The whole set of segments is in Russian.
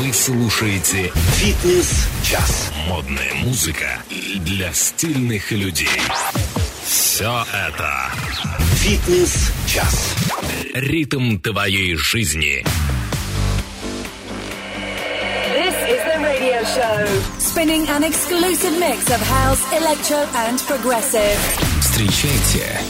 Вы слушаете «Фитнес-час». Модная музыка для стильных людей. Все это «Фитнес-час». Ритм твоей жизни. This is the radio show. Spinning an exclusive mix of house, electro and progressive. Встречайте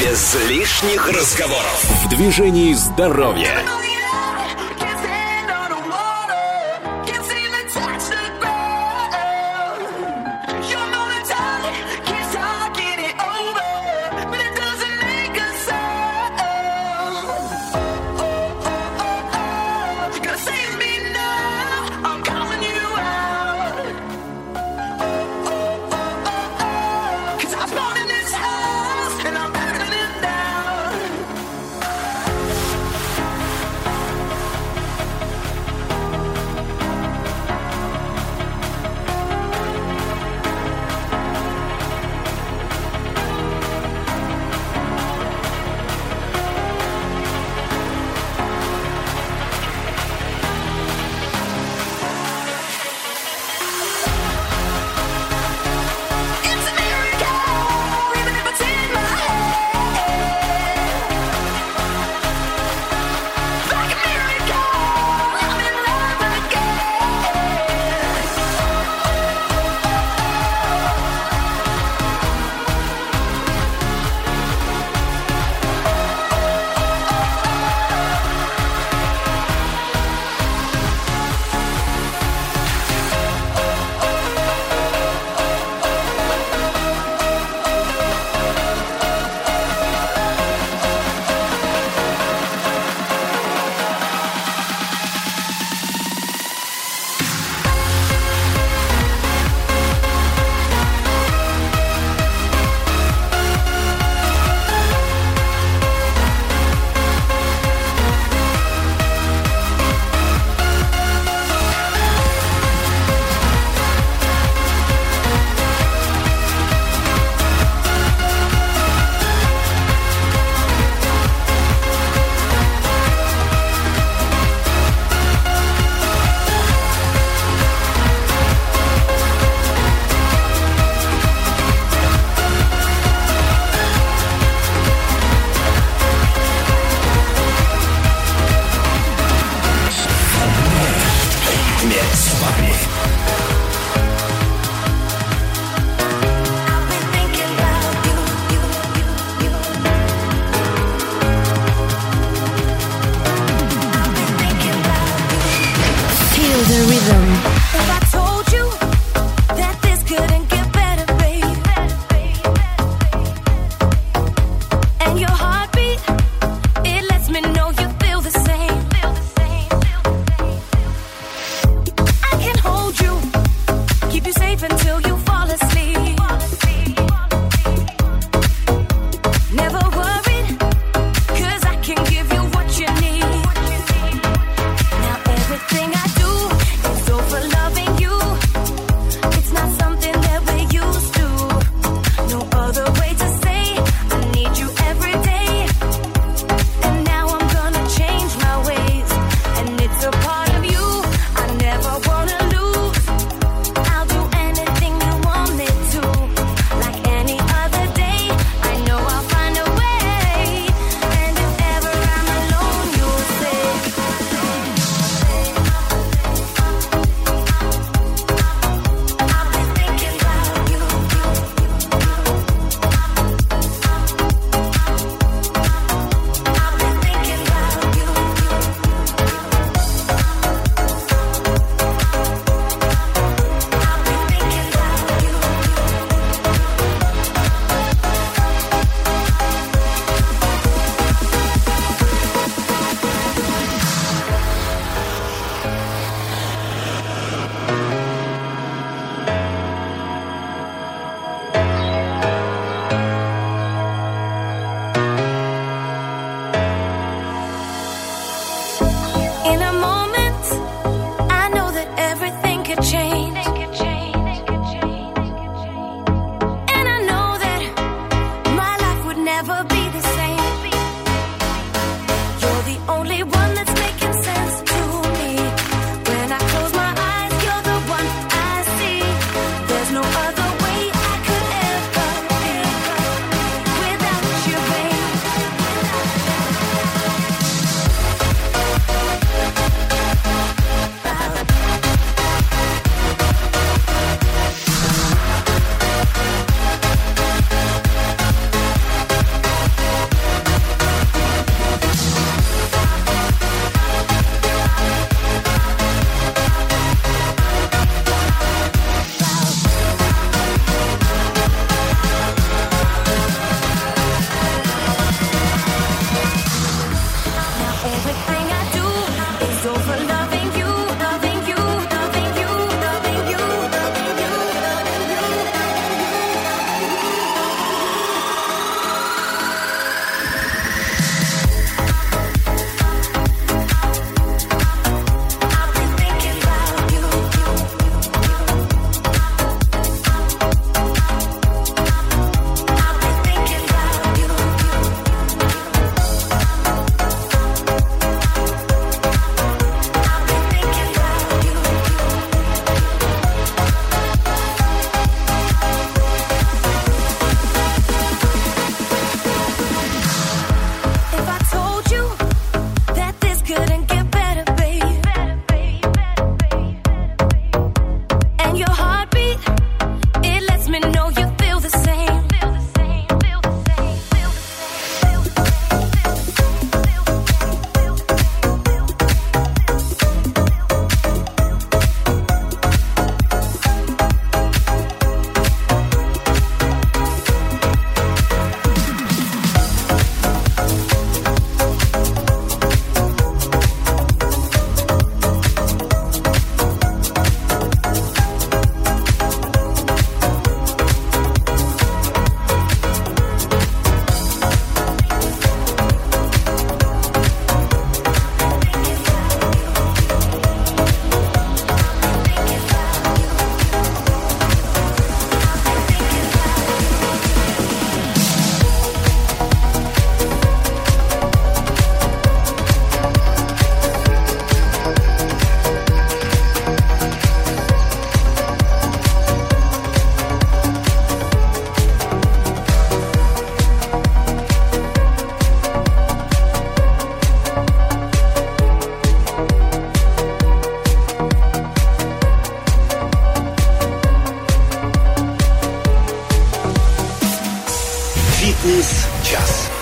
Без лишних разговоров. В движении здоровья.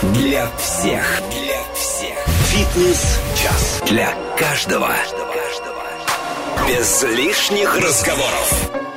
Для всех. Для всех. Фитнес-час. Для каждого. Без лишних разговоров.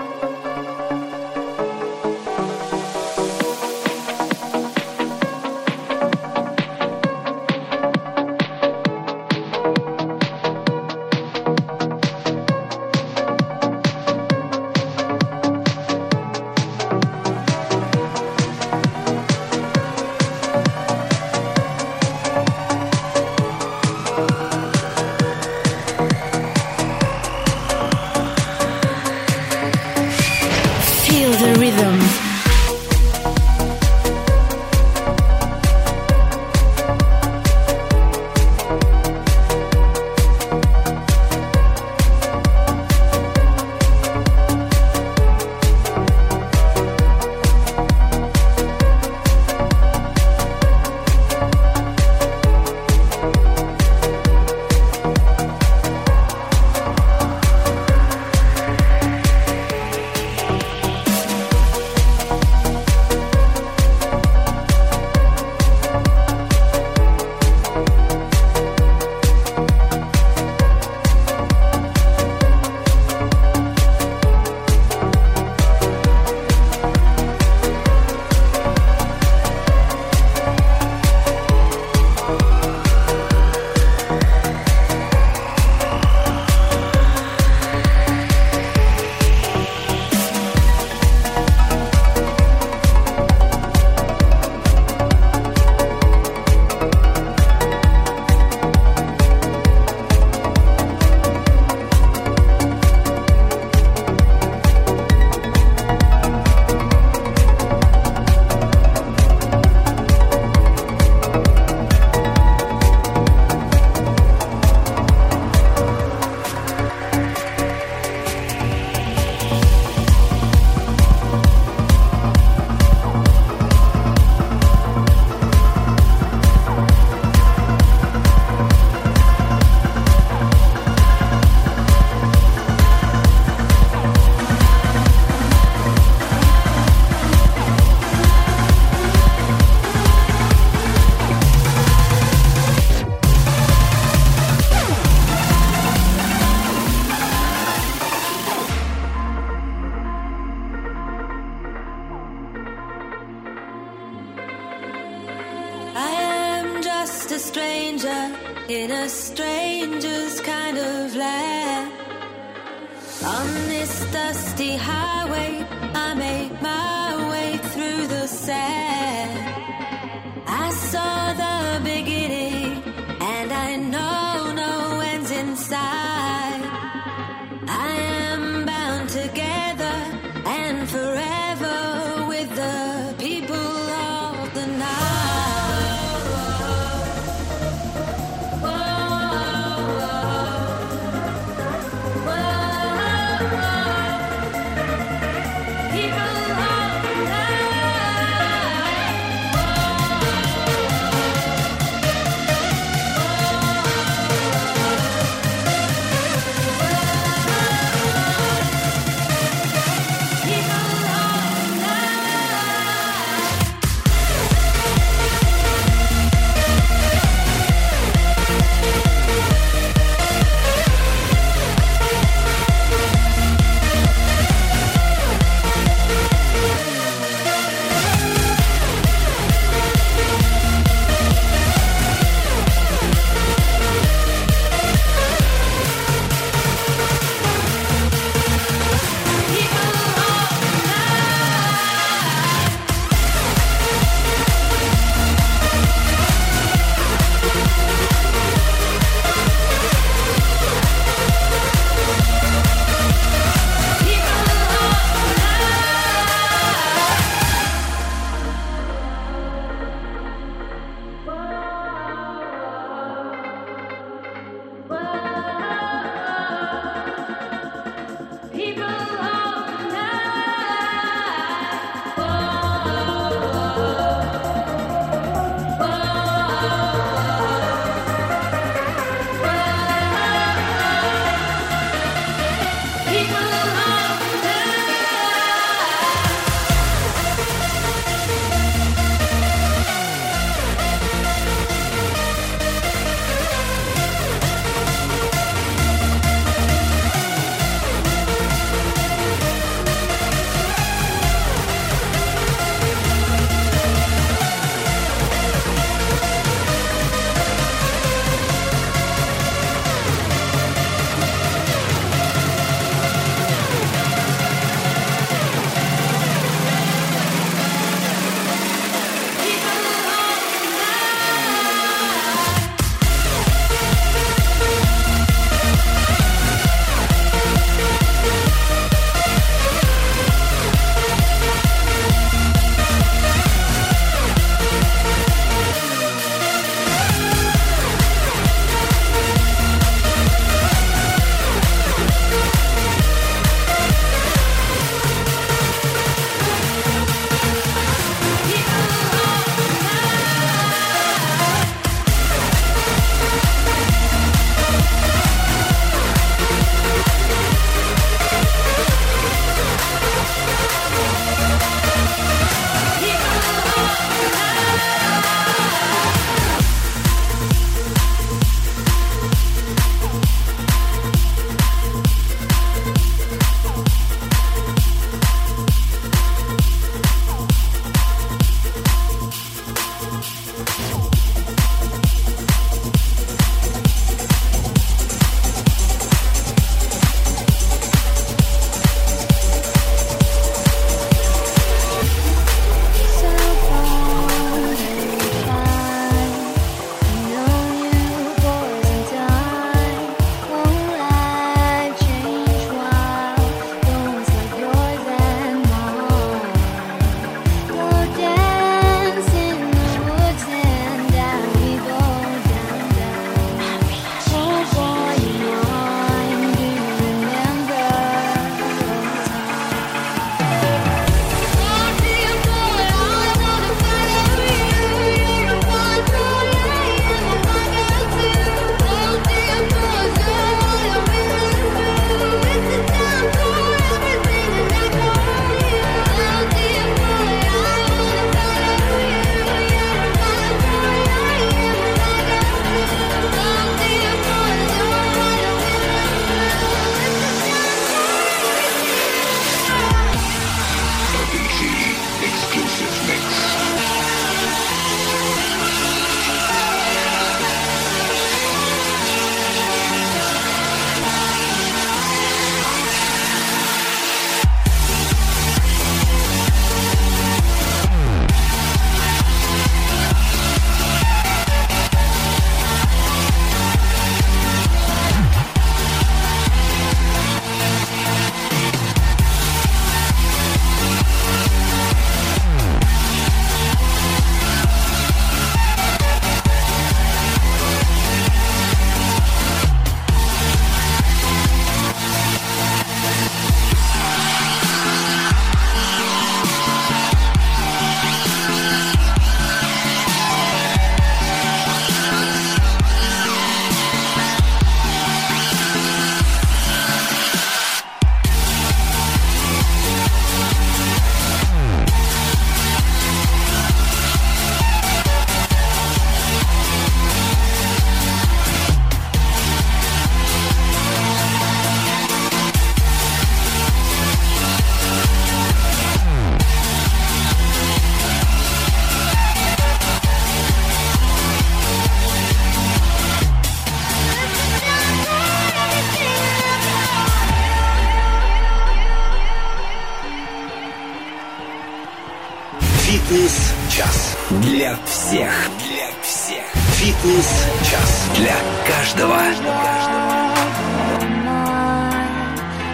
Для всех. Для всех. Фитнес-час. Для каждого.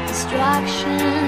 Distraction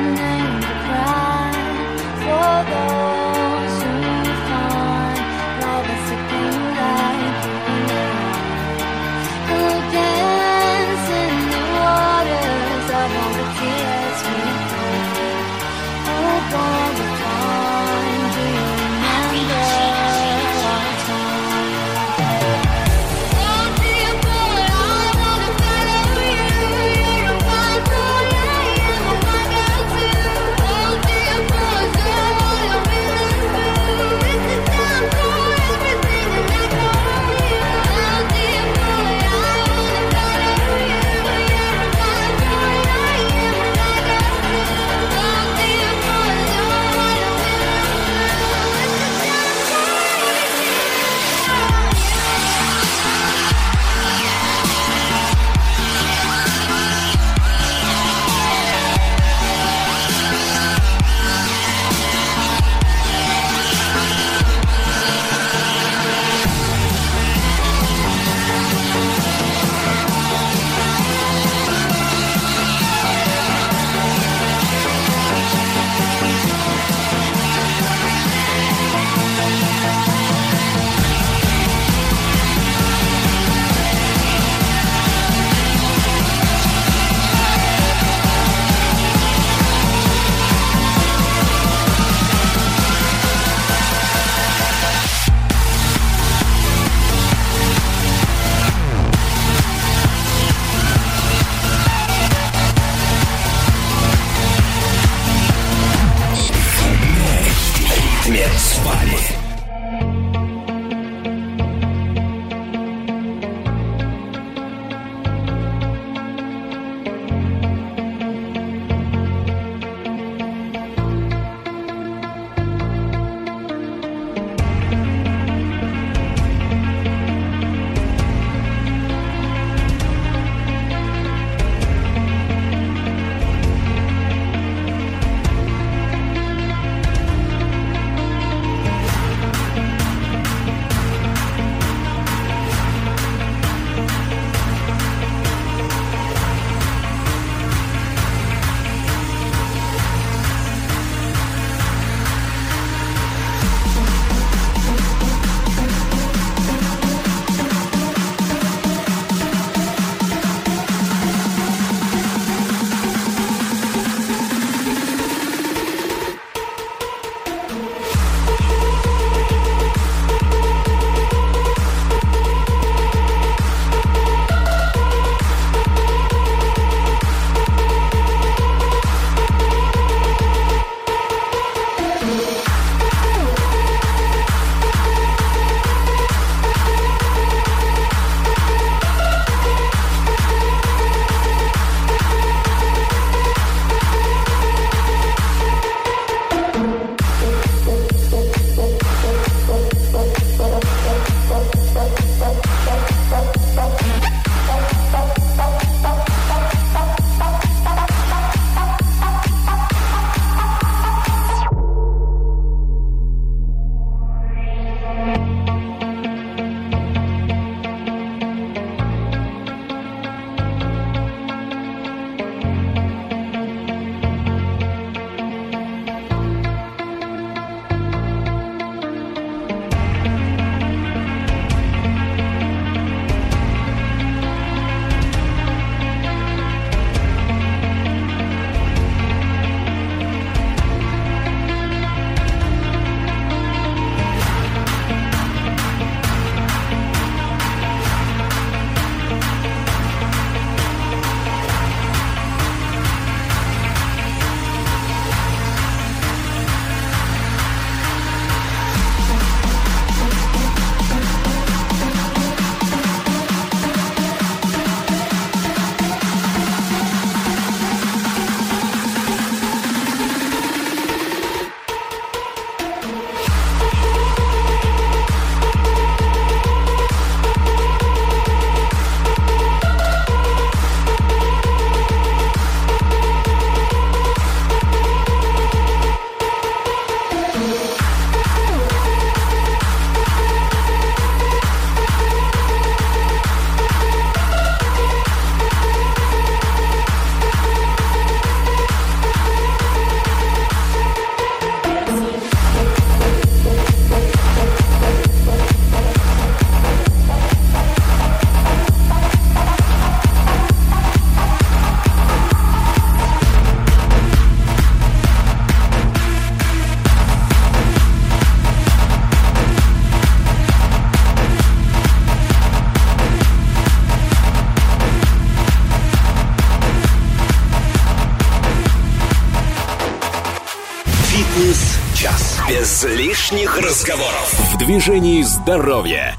лишних разговоров. В движении здоровья.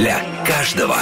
Для каждого.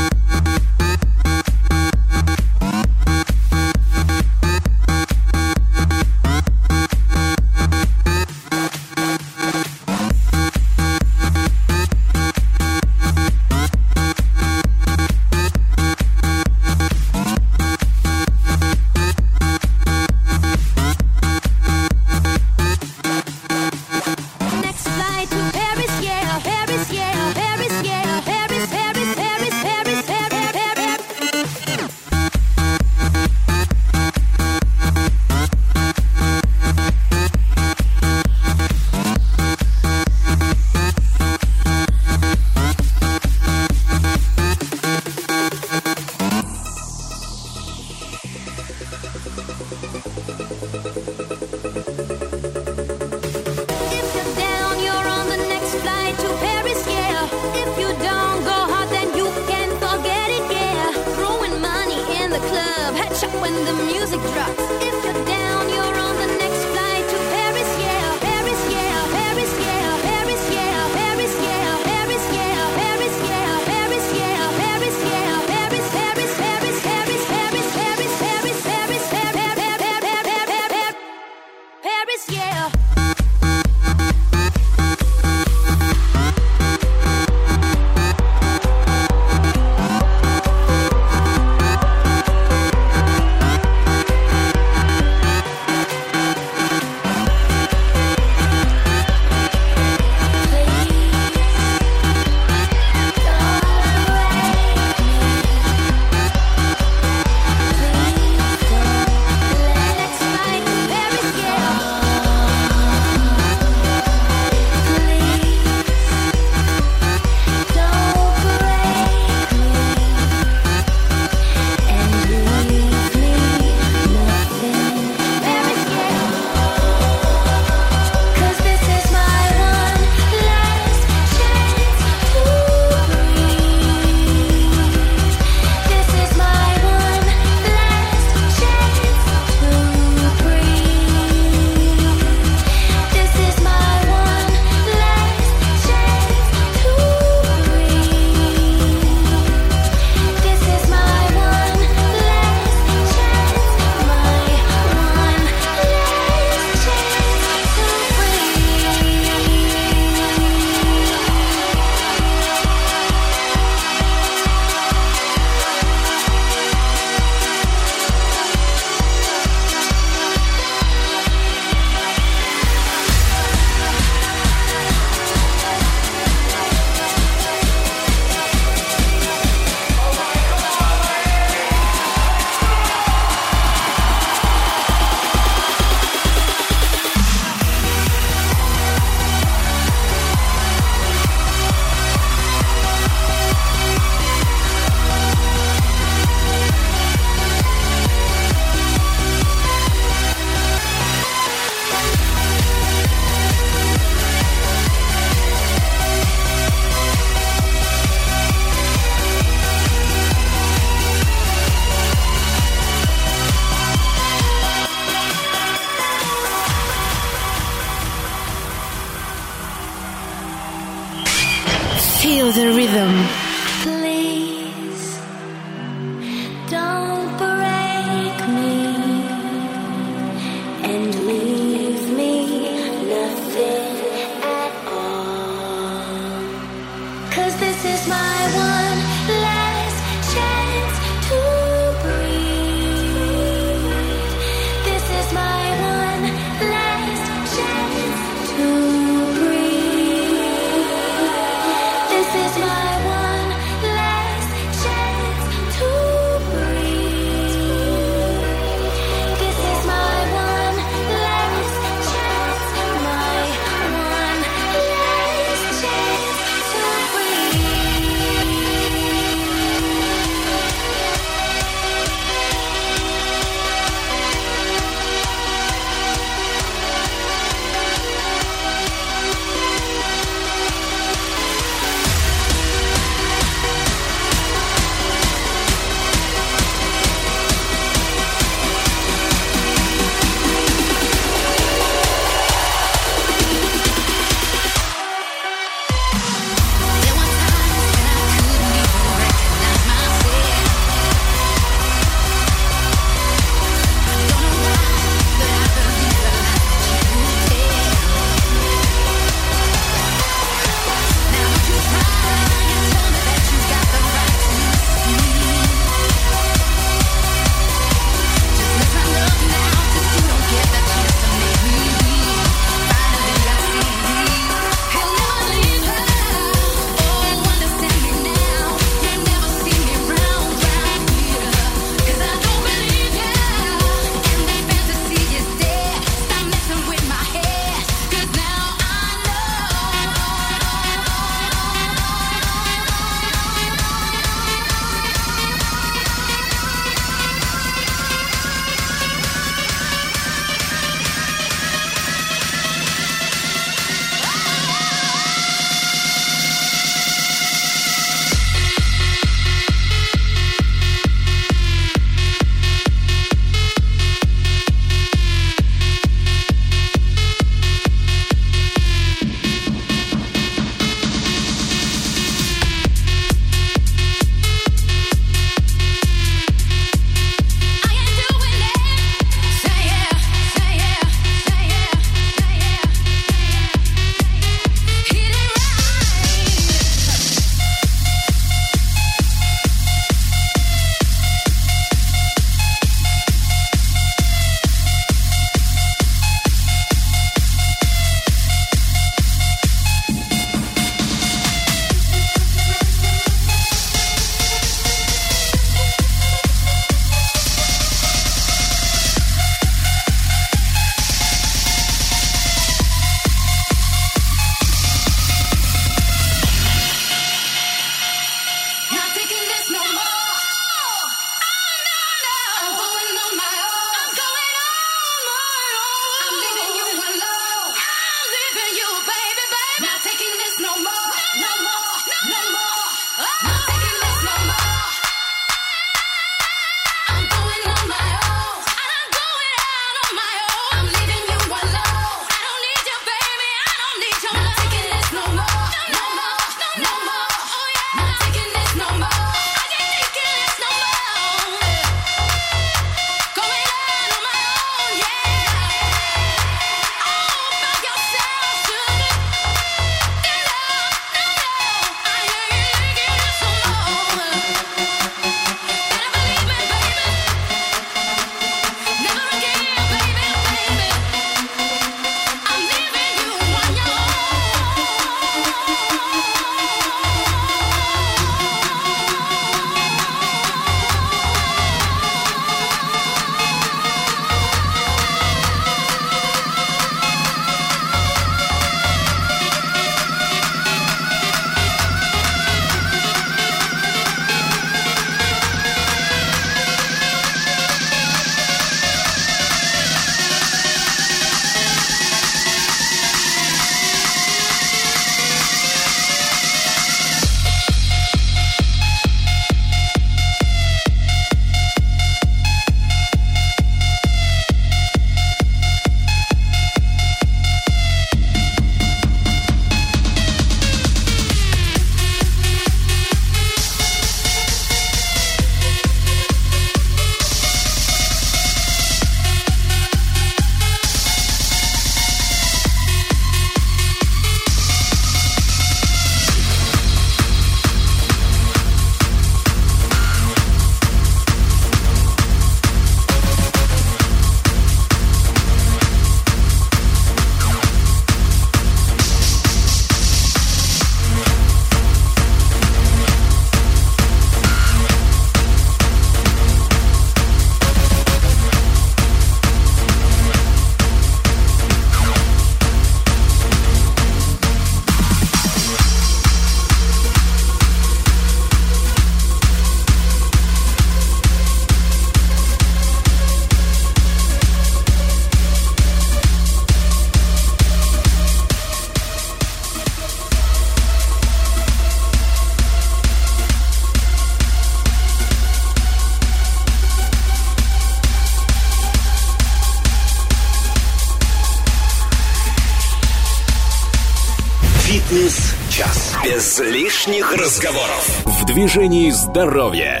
Лишних разговоров. В движении здоровья.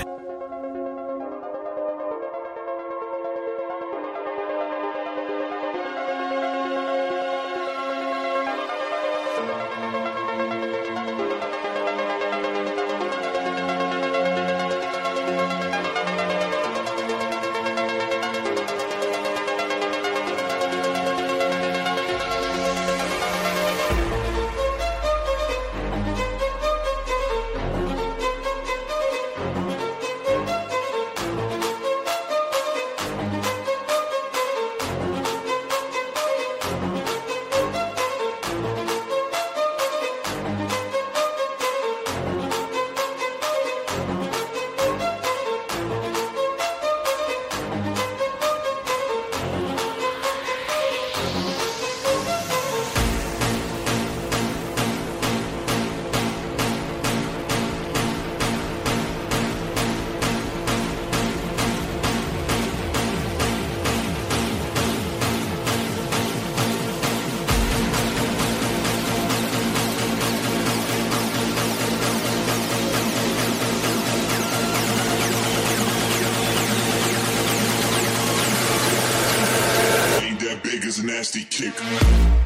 Nasty kick.